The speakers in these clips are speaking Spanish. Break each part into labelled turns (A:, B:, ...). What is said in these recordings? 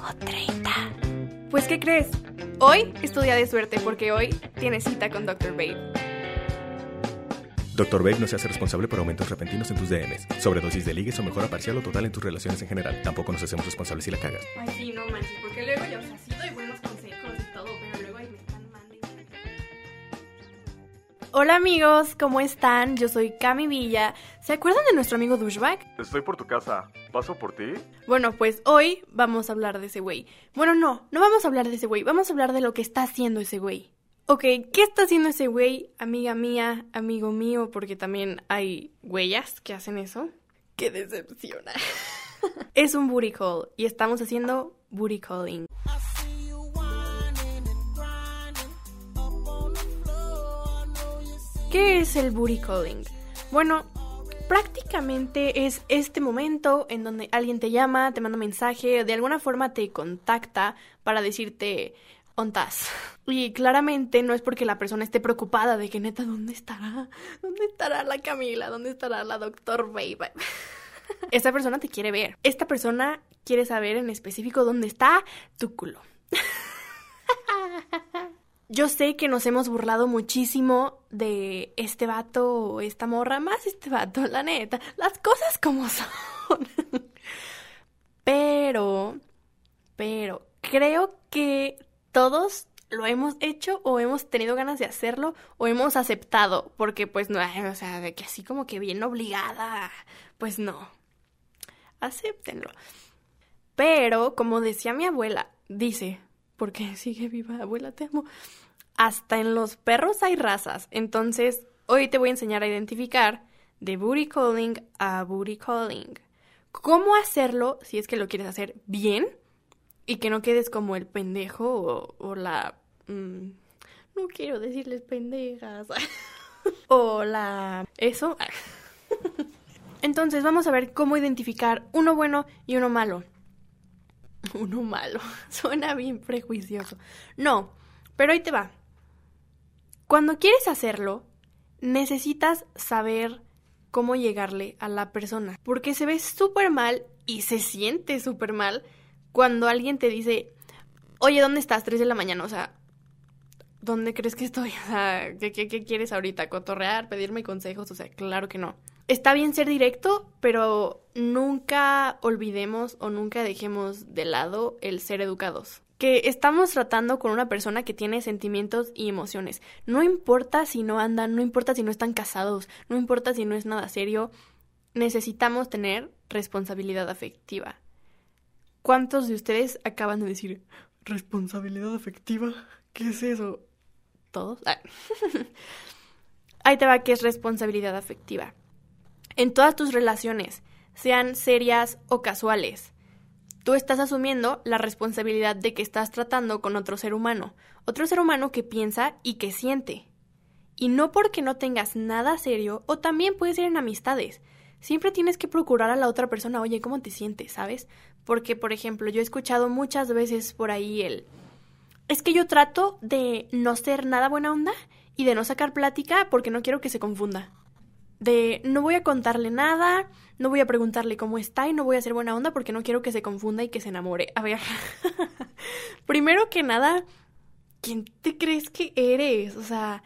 A: O 30. Pues, ¿qué crees? Hoy es tu día de suerte porque hoy tienes cita con Dr. Babe.
B: Dr. Babe no se hace responsable por aumentos repentinos en tus DMs, sobredosis de ligues o mejora parcial o total en tus relaciones en general. Tampoco nos hacemos responsables si la cagas.
A: Ay, sí, no manches, porque luego yo, o sea, sí doy buenos consejos y todo, pero luego ahí me están mandando. Hola amigos, ¿cómo están? Yo soy Cami Villa. ¿Se acuerdan de nuestro amigo Douchebag?
C: Estoy por tu casa. ¿Paso por ti?
A: Bueno, pues hoy vamos a hablar de ese güey. Bueno, no, no vamos a hablar de ese güey, vamos a hablar de lo que está haciendo ese güey. Ok, ¿qué está haciendo ese güey, amiga mía, amigo mío? Porque también hay huellas que hacen eso. ¡Qué decepciona! es un booty call y estamos haciendo booty calling. ¿Qué es el booty calling? Bueno, prácticamente es este momento en donde alguien te llama, te manda un mensaje, de alguna forma te contacta para decirte ontas. Y claramente no es porque la persona esté preocupada de que neta, ¿dónde estará? ¿Dónde estará la Camila? ¿Dónde estará la doctor Babe? Esta persona te quiere ver. Esta persona quiere saber en específico dónde está tu culo. Yo sé que nos hemos burlado muchísimo de este vato o esta morra, más este vato, la neta. Las cosas como son. Pero, pero, creo que todos lo hemos hecho o hemos tenido ganas de hacerlo o hemos aceptado, porque pues no, o sea, de que así como que bien obligada, pues no. Acéptenlo. Pero, como decía mi abuela, dice, porque sigue viva, abuela, te amo. Hasta en los perros hay razas. Entonces, hoy te voy a enseñar a identificar de booty calling a booty calling. ¿Cómo hacerlo si es que lo quieres hacer bien? Y que no quedes como el pendejo o, la... mm, no quiero decirles pendejas. o la... Eso. Entonces, vamos a ver cómo identificar uno bueno y uno malo. Uno malo. Suena bien prejuicioso. No, pero ahí te va. Cuando quieres hacerlo, necesitas saber cómo llegarle a la persona. Porque se ve súper mal y se siente súper mal cuando alguien te dice, oye, ¿dónde estás? 3 de la mañana. O sea, ¿dónde crees que estoy? O sea, ¿qué, qué, qué quieres ahorita? ¿Cotorrear? ¿Pedirme consejos? O sea, claro que no. Está bien ser directo, pero nunca olvidemos o nunca dejemos de lado el ser educados. Que estamos tratando con una persona que tiene sentimientos y emociones. No importa si no andan, no importa si no están casados, no importa si no es nada serio, necesitamos tener responsabilidad afectiva. ¿Cuántos de ustedes acaban de decir responsabilidad afectiva? ¿Qué es eso? ¿Todos? Ah. Ahí te va que es responsabilidad afectiva. En todas tus relaciones, sean serias o casuales, tú estás asumiendo la responsabilidad de que estás tratando con otro ser humano, otro ser humano que piensa y que siente. Y no porque no tengas nada serio, o también puede ser en amistades. Siempre tienes que procurar a la otra persona, oye, ¿cómo te sientes? ¿Sabes? Porque, por ejemplo, yo he escuchado muchas veces por ahí el... Es que yo trato de no ser nada buena onda y de no sacar plática porque no quiero que se confunda de no voy a contarle nada, no voy a preguntarle cómo está y no voy a hacer buena onda porque no quiero que se confunda y que se enamore. A ver, primero que nada, ¿quién te crees que eres? O sea,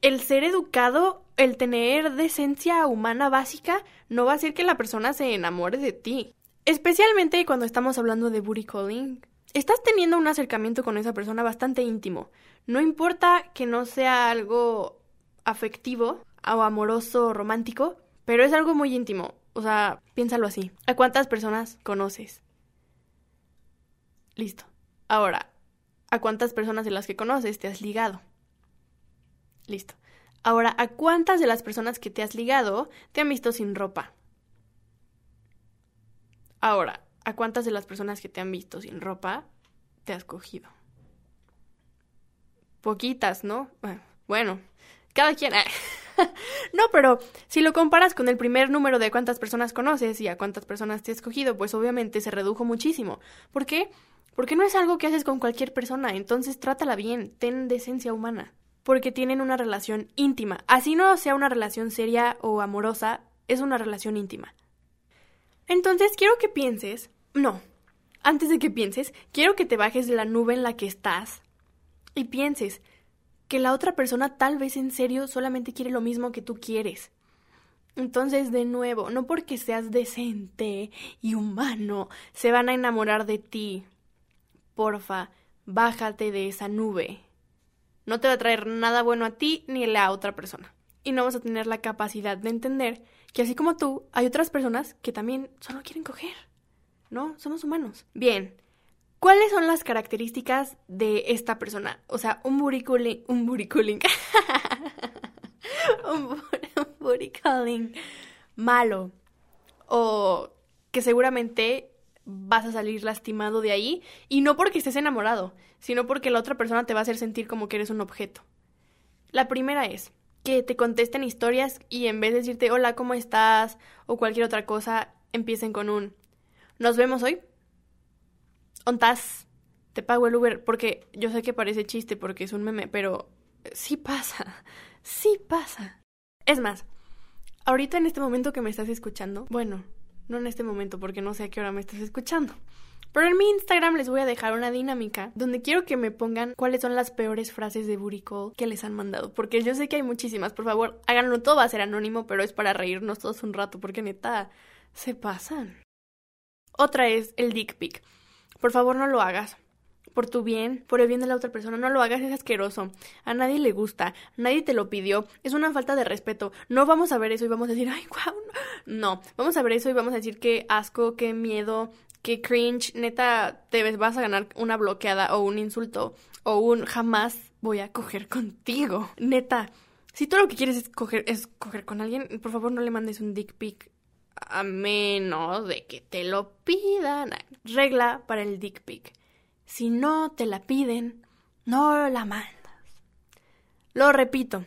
A: el ser educado, el tener decencia humana básica, no va a hacer que la persona se enamore de ti. Especialmente cuando estamos hablando de booty calling. Estás teniendo un acercamiento con esa persona bastante íntimo. No importa que no sea algo afectivo, o amoroso romántico, pero es algo muy íntimo. O sea, piénsalo así. ¿A cuántas personas conoces? Listo. Ahora, ¿a cuántas personas de las que conoces te has ligado? Listo. Ahora, ¿a cuántas de las personas que te has ligado te han visto sin ropa? Ahora, ¿a cuántas de las personas que te han visto sin ropa te has cogido? Poquitas, ¿no? Bueno, cada quien. no, pero si lo comparas con el primer número de cuántas personas conoces y a cuántas personas te has cogido, pues obviamente se redujo muchísimo. ¿Por qué? Porque no es algo que haces con cualquier persona, entonces trátala bien, ten decencia humana. Porque tienen una relación íntima. Así no sea una relación seria o amorosa, es una relación íntima. Entonces quiero que pienses, no, antes de que pienses, quiero que te bajes de la nube en la que estás y pienses que la otra persona tal vez en serio solamente quiere lo mismo que tú quieres. Entonces, de nuevo, no porque seas decente y humano, se van a enamorar de ti. Porfa, bájate de esa nube. No te va a traer nada bueno a ti ni a la otra persona. Y no vas a tener la capacidad de entender que así como tú, hay otras personas que también solo quieren coger. ¿No? Somos humanos. Bien. ¿Cuáles son las características de esta persona? O sea, un buriculing... Un buriculing... un, malo. O que seguramente vas a salir lastimado de ahí. Y no porque estés enamorado, sino porque la otra persona te va a hacer sentir como que eres un objeto. La primera es, que te contesten historias y en vez de decirte hola, ¿cómo estás? o cualquier otra cosa, empiecen con un ¿Nos vemos hoy? ¿Ontas? Te pago el Uber porque yo sé que parece chiste porque es un meme, pero sí pasa. Sí pasa. Es más, ahorita en este momento que me estás escuchando, bueno, no en este momento porque no sé a qué hora me estás escuchando. Pero en mi Instagram les voy a dejar una dinámica donde quiero que me pongan cuáles son las peores frases de booty que les han mandado. Porque yo sé que hay muchísimas. Por favor, háganlo. Todo va a ser anónimo, pero es para reírnos todos un rato. Porque neta, se pasan. Otra es el dick pic. Por favor, no lo hagas. Por tu bien, por el bien de la otra persona, no lo hagas, es asqueroso. A nadie le gusta, nadie te lo pidió, es una falta de respeto. No vamos a ver eso y vamos a decir, ay, wow. No, vamos a ver eso y vamos a decir qué asco, qué miedo, que cringe, neta, te vas a ganar una bloqueada o un insulto o un jamás voy a coger contigo. Neta, si tú lo que quieres es coger, es coger con alguien, por favor no le mandes un dick pic a menos de que te lo pidan. Regla para el dick pic. Si no te la piden, no la mandas. Lo repito.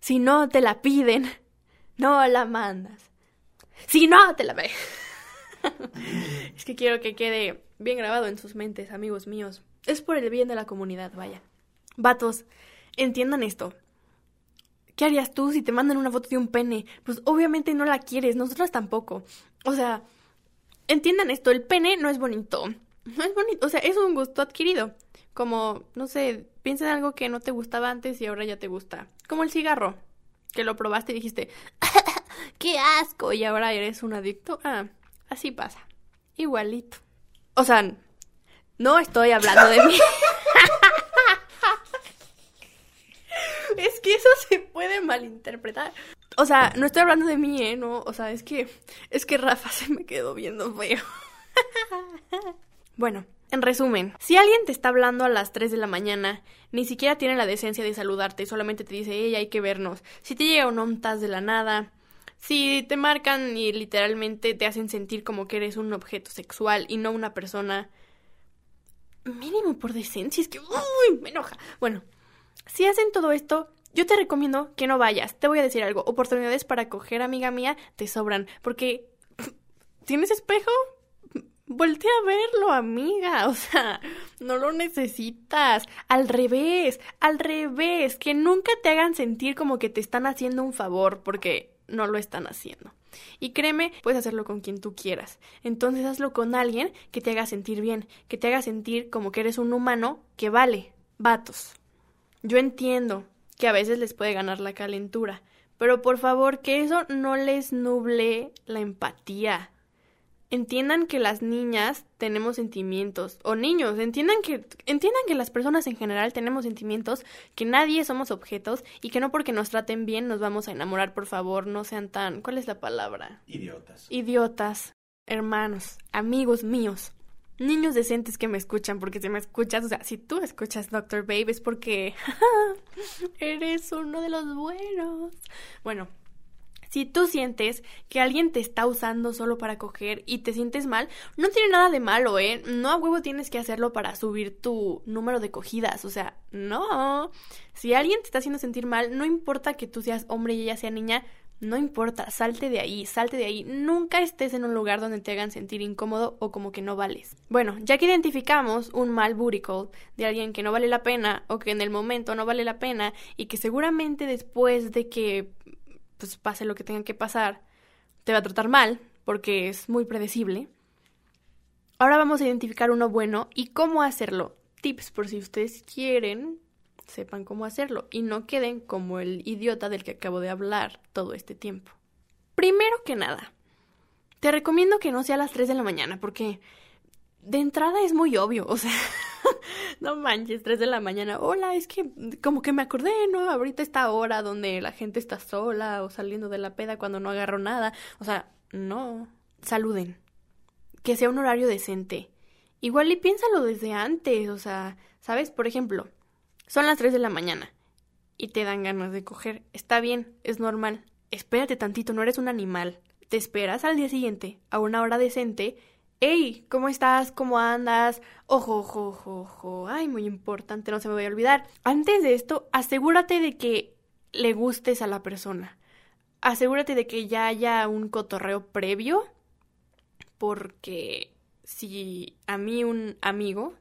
A: Si no te la piden, no la mandas. Si no te la... es que quiero que quede bien grabado en sus mentes, amigos míos. Es por el bien de la comunidad, vaya. Vatos, entiendan esto. ¿Qué harías tú si te mandan una foto de un pene? Pues obviamente no la quieres, nosotras tampoco. O sea, entiendan esto, el pene no es bonito. No es bonito, o sea, es un gusto adquirido. Como, no sé, piensa en algo que no te gustaba antes y ahora ya te gusta. Como el cigarro, que lo probaste y dijiste, ¡qué asco! Y ahora eres un adicto. Ah, Así pasa. Igualito. O sea, no estoy hablando de mí. es que eso se puede malinterpretar. O sea, no estoy hablando de mí, ¿eh? No, o sea, es que es que Rafa se me quedó viendo feo. bueno, en resumen, si alguien te está hablando a las 3 de la mañana, ni siquiera tiene la decencia de saludarte, solamente te dice, hey, hay que vernos. Si te llega un ontas de la nada, si te marcan y literalmente te hacen sentir como que eres un objeto sexual y no una persona. Mínimo por decencia, es que. ¡Uy! Me enoja. Bueno, si hacen todo esto, yo te recomiendo que no vayas. Te voy a decir algo. Oportunidades para coger, amiga mía, te sobran. Porque. ¿Tienes espejo? Voltea a verlo, amiga. O sea, no lo necesitas. Al revés, al revés. Que nunca te hagan sentir como que te están haciendo un favor. Porque no lo están haciendo. Y créeme, puedes hacerlo con quien tú quieras. Entonces hazlo con alguien que te haga sentir bien, que te haga sentir como que eres un humano que vale. Vatos. Yo entiendo que a veces les puede ganar la calentura, pero por favor que eso no les nuble la empatía entiendan que las niñas tenemos sentimientos o niños, entiendan que entiendan que las personas en general tenemos sentimientos, que nadie somos objetos y que no porque nos traten bien nos vamos a enamorar, por favor, no sean tan, ¿cuál es la palabra?
D: Idiotas.
A: Idiotas, hermanos, amigos míos. Niños decentes que me escuchan, porque si me escuchas, o sea, si tú escuchas Doctor Babe es porque eres uno de los buenos. Bueno, Si tú sientes que alguien te está usando solo para coger y te sientes mal, no tiene nada de malo, ¿eh? No a huevo tienes que hacerlo para subir tu número de cogidas, o sea, no. Si alguien te está haciendo sentir mal, no importa que tú seas hombre y ella sea niña, no importa, salte de ahí, salte de ahí. Nunca estés en un lugar donde te hagan sentir incómodo o como que no vales. Bueno, ya que identificamos un mal booty de alguien que no vale la pena o que en el momento no vale la pena y que seguramente después de que pues pase lo que tenga que pasar, te va a tratar mal, porque es muy predecible. Ahora vamos a identificar uno bueno y cómo hacerlo. Tips por si ustedes quieren, sepan cómo hacerlo y no queden como el idiota del que acabo de hablar todo este tiempo. Primero que nada, te recomiendo que no sea a las 3 de la mañana, porque de entrada es muy obvio, o sea, no manches, 3 de la mañana. Hola, es que como que me acordé, ¿no? Ahorita esta hora donde la gente está sola o saliendo de la peda cuando no agarro nada. O sea, no. Saluden. Que sea un horario decente. Igual y piénsalo desde antes, o sea, ¿sabes? Por ejemplo, son las 3 de la mañana y te dan ganas de coger. Está bien, es normal. Espérate tantito, no eres un animal. Te esperas al día siguiente, a una hora decente, Hey, ¿cómo estás? ¿Cómo andas? Ojo, ojo, ojo, ojo. Ay, muy importante, no se me voy a olvidar. Antes de esto, asegúrate de que le gustes a la persona. Asegúrate de que ya haya un cotorreo previo. Porque si a mí un amigo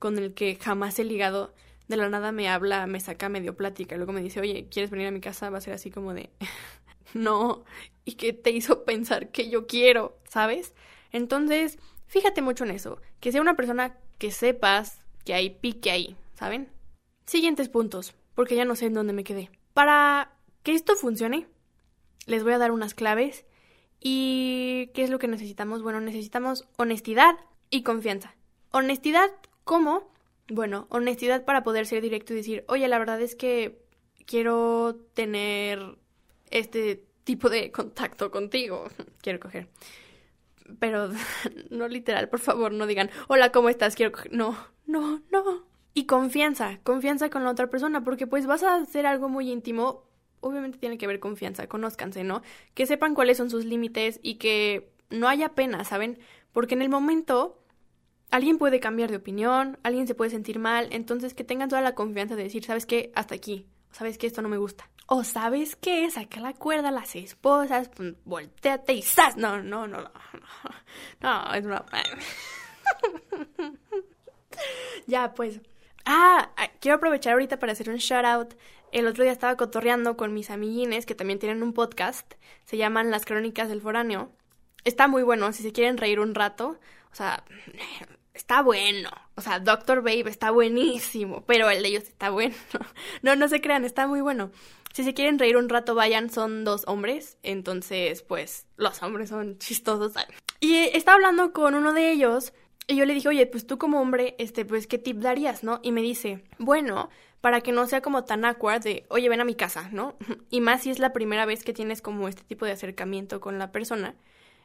A: con el que jamás he ligado de la nada me habla, me saca medio plática y luego me dice, oye, ¿quieres venir a mi casa? Va a ser así como de, no, y que te hizo pensar que yo quiero, ¿sabes? Entonces, fíjate mucho en eso, que sea una persona que sepas que hay pique ahí, ¿saben? Siguientes puntos, porque ya no sé en dónde me quedé. Para que esto funcione, les voy a dar unas claves. ¿Y qué es lo que necesitamos? Bueno, necesitamos honestidad y confianza. Honestidad, ¿cómo? Bueno, honestidad para poder ser directo y decir, oye, la verdad es que quiero tener este tipo de contacto contigo. quiero coger pero no literal, por favor, no digan, hola, ¿cómo estás? Quiero... No, no, no. Y confianza, confianza con la otra persona, porque pues vas a hacer algo muy íntimo, obviamente tiene que haber confianza, conózcanse, ¿no? Que sepan cuáles son sus límites y que no haya pena, ¿saben? Porque en el momento alguien puede cambiar de opinión, alguien se puede sentir mal, entonces que tengan toda la confianza de decir, ¿sabes qué? Hasta aquí, ¿sabes qué? Esto no me gusta. O sabes qué, saca la cuerda las esposas, volteate y ¡zas! No, no, no, no, no, es una... ya, pues. Ah, ah, quiero aprovechar ahorita para hacer un shout out. El otro día estaba cotorreando con mis amiguines que también tienen un podcast. Se llaman Las Crónicas del Foráneo. Está muy bueno, si se quieren reír un rato. O sea, está bueno. O sea, Doctor Babe está buenísimo, pero el de ellos está bueno. No, no se crean, está muy bueno si se quieren reír un rato, vayan, son dos hombres, entonces, pues, los hombres son chistosos. Y estaba hablando con uno de ellos y yo le dije, oye, pues tú como hombre, este, pues, ¿qué tip darías, no? Y me dice, bueno, para que no sea como tan awkward de, oye, ven a mi casa, ¿no? Y más si es la primera vez que tienes como este tipo de acercamiento con la persona,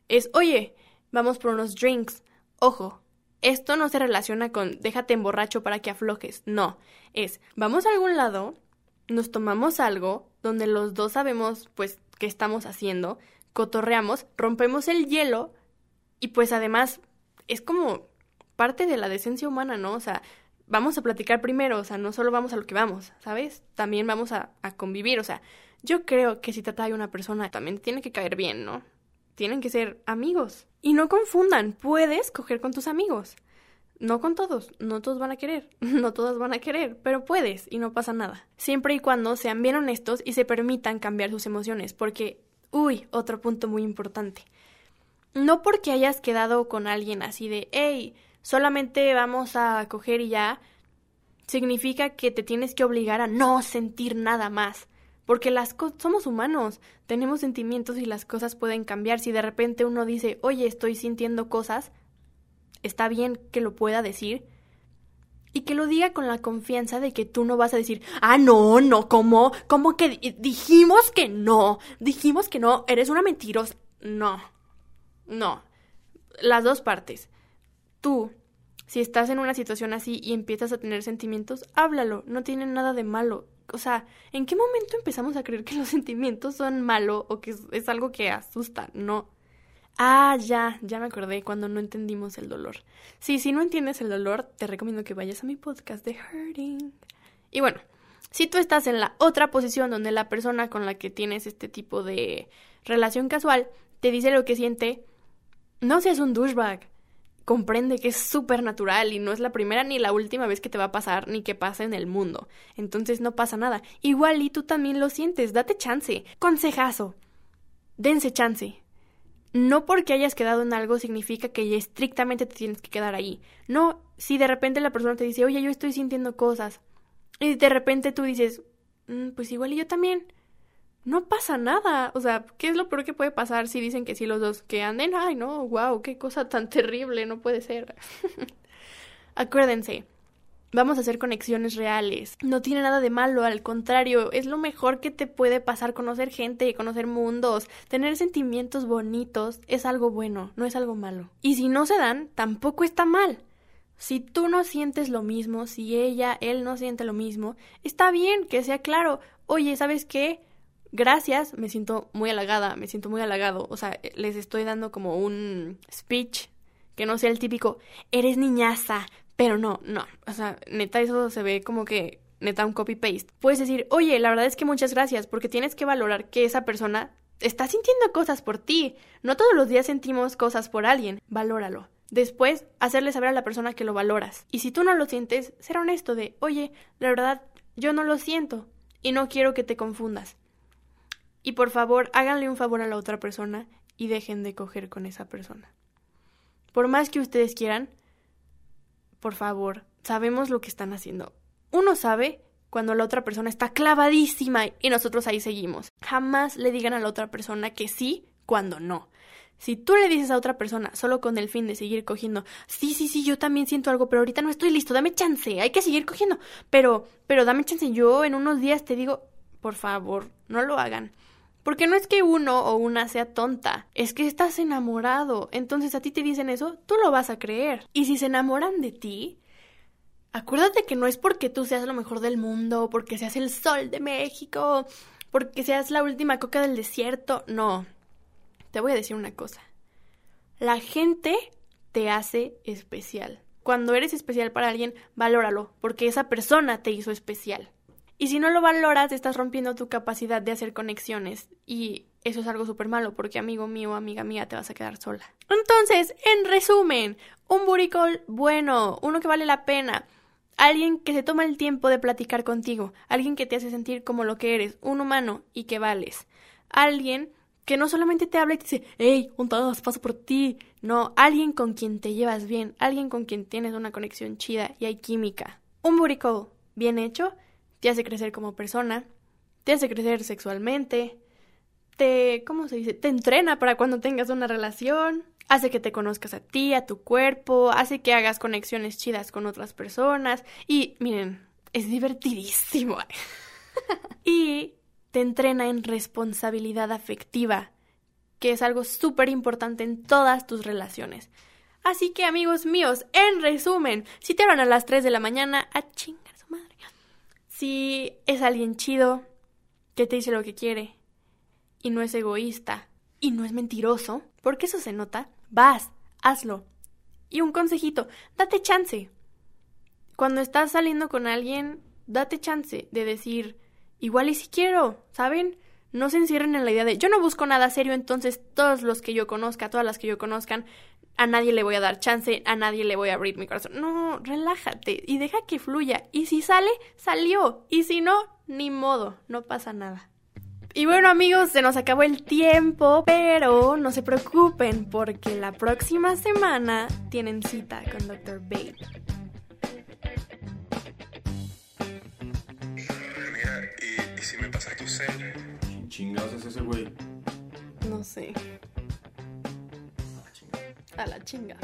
A: es, oye, vamos por unos drinks. Ojo, esto no se relaciona con déjate emborracho para que aflojes, no, es, vamos a algún lado, nos tomamos algo donde los dos sabemos pues qué estamos haciendo, cotorreamos, rompemos el hielo y pues además es como parte de la decencia humana, ¿no? O sea, vamos a platicar primero, o sea, no solo vamos a lo que vamos, ¿sabes? También vamos a, a convivir, o sea, yo creo que si te atrae una persona también tiene que caer bien, ¿no? Tienen que ser amigos. Y no confundan, puedes coger con tus amigos. No con todos, no todos van a querer, no todas van a querer, pero puedes y no pasa nada. Siempre y cuando sean bien honestos y se permitan cambiar sus emociones, porque, uy, otro punto muy importante. No porque hayas quedado con alguien así de, hey, solamente vamos a coger y ya, significa que te tienes que obligar a no sentir nada más. Porque las somos humanos, tenemos sentimientos y las cosas pueden cambiar. Si de repente uno dice, oye, estoy sintiendo cosas, está bien que lo pueda decir y que lo diga con la confianza de que tú no vas a decir, ah, no, no, ¿cómo? ¿Cómo que dijimos que no? Dijimos que no, eres una mentirosa. No, no. Las dos partes. Tú, si estás en una situación así y empiezas a tener sentimientos, háblalo, no tiene nada de malo. O sea, ¿en qué momento empezamos a creer que los sentimientos son malo o que es, es algo que asusta? No. Ah, ya, ya me acordé cuando no entendimos el dolor. Sí, si no entiendes el dolor, te recomiendo que vayas a mi podcast de Hurting. Y bueno, si tú estás en la otra posición donde la persona con la que tienes este tipo de relación casual te dice lo que siente, no seas un douchebag. Comprende que es súper natural y no es la primera ni la última vez que te va a pasar ni que pasa en el mundo. Entonces no pasa nada. Igual y tú también lo sientes, date chance. Consejazo. Dense chance. No porque hayas quedado en algo significa que estrictamente te tienes que quedar ahí. No, si de repente la persona te dice, oye, yo estoy sintiendo cosas. Y de repente tú dices, "Mm, pues igual y yo también no pasa nada. O sea, ¿qué es lo peor que puede pasar si dicen que sí los dos? Que anden, ay, no, wow, qué cosa tan terrible, no puede ser. Acuérdense, vamos a hacer conexiones reales. No tiene nada de malo, al contrario, es lo mejor que te puede pasar conocer gente, conocer mundos, tener sentimientos bonitos, es algo bueno, no es algo malo. Y si no se dan, tampoco está mal. Si tú no sientes lo mismo, si ella, él no siente lo mismo, está bien que sea claro. Oye, ¿sabes qué? Gracias, me siento muy halagada, me siento muy halagado. O sea, les estoy dando como un speech que no sea el típico, eres niñaza, pero no, no. O sea, neta, eso se ve como que neta un copy-paste. Puedes decir, oye, la verdad es que muchas gracias, porque tienes que valorar que esa persona está sintiendo cosas por ti. No todos los días sentimos cosas por alguien. Valóralo. Después, hacerle saber a la persona que lo valoras. Y si tú no lo sientes, ser honesto de, oye, la verdad, yo no lo siento y no quiero que te confundas. Y por favor, háganle un favor a la otra persona y dejen de coger con esa persona. Por más que ustedes quieran, por favor, sabemos lo que están haciendo. Uno sabe cuando la otra persona está clavadísima y nosotros ahí seguimos. Jamás le digan a la otra persona que sí cuando no. Si tú le dices a otra persona solo con el fin de seguir cogiendo, sí, sí, sí, yo también siento algo, pero ahorita no estoy listo, dame chance, hay que seguir cogiendo, pero, pero dame chance, yo en unos días te digo, por favor, no lo hagan. Porque no es que uno o una sea tonta, es que estás enamorado. Entonces a ti te dicen eso, tú lo vas a creer. Y si se enamoran de ti, acuérdate que no es porque tú seas lo mejor del mundo, porque seas el sol de México, porque seas la última coca del desierto. No. Te voy a decir una cosa. La gente te hace especial. Cuando eres especial para alguien, valóralo, porque esa persona te hizo especial. Y si no lo valoras, estás rompiendo tu capacidad de hacer conexiones. Y eso es algo súper malo, porque amigo mío amiga mía te vas a quedar sola. Entonces, en resumen, un buricol bueno, uno que vale la pena. Alguien que se toma el tiempo de platicar contigo, alguien que te hace sentir como lo que eres, un humano y que vales. Alguien que no solamente te habla y te dice, hey, un todos, paso por ti. No, alguien con quien te llevas bien, alguien con quien tienes una conexión chida y hay química. Un buricol bien hecho te hace crecer como persona, te hace crecer sexualmente, te, ¿cómo se dice? Te entrena para cuando tengas una relación, hace que te conozcas a ti, a tu cuerpo, hace que hagas conexiones chidas con otras personas y miren, es divertidísimo. y te entrena en responsabilidad afectiva, que es algo súper importante en todas tus relaciones. Así que amigos míos, en resumen, si te van a las 3 de la mañana, a chingar su madre. Si es alguien chido, que te dice lo que quiere, y no es egoísta, y no es mentiroso, porque eso se nota, vas, hazlo. Y un consejito, date chance. Cuando estás saliendo con alguien, date chance de decir, igual y si quiero, ¿saben? No se encierren en la idea de yo no busco nada serio, entonces todos los que yo conozca, todas las que yo conozcan, a nadie le voy a dar chance, a nadie le voy a abrir mi corazón. No, relájate y deja que fluya. Y si sale, salió. Y si no, ni modo, no pasa nada. Y bueno amigos, se nos acabó el tiempo, pero no se preocupen porque la próxima semana tienen cita con Dr. Bate.
D: Mira, ¿y, si me pasas tu?
B: ¿Quién chingados es ese güey?
A: No sé. A la chinga.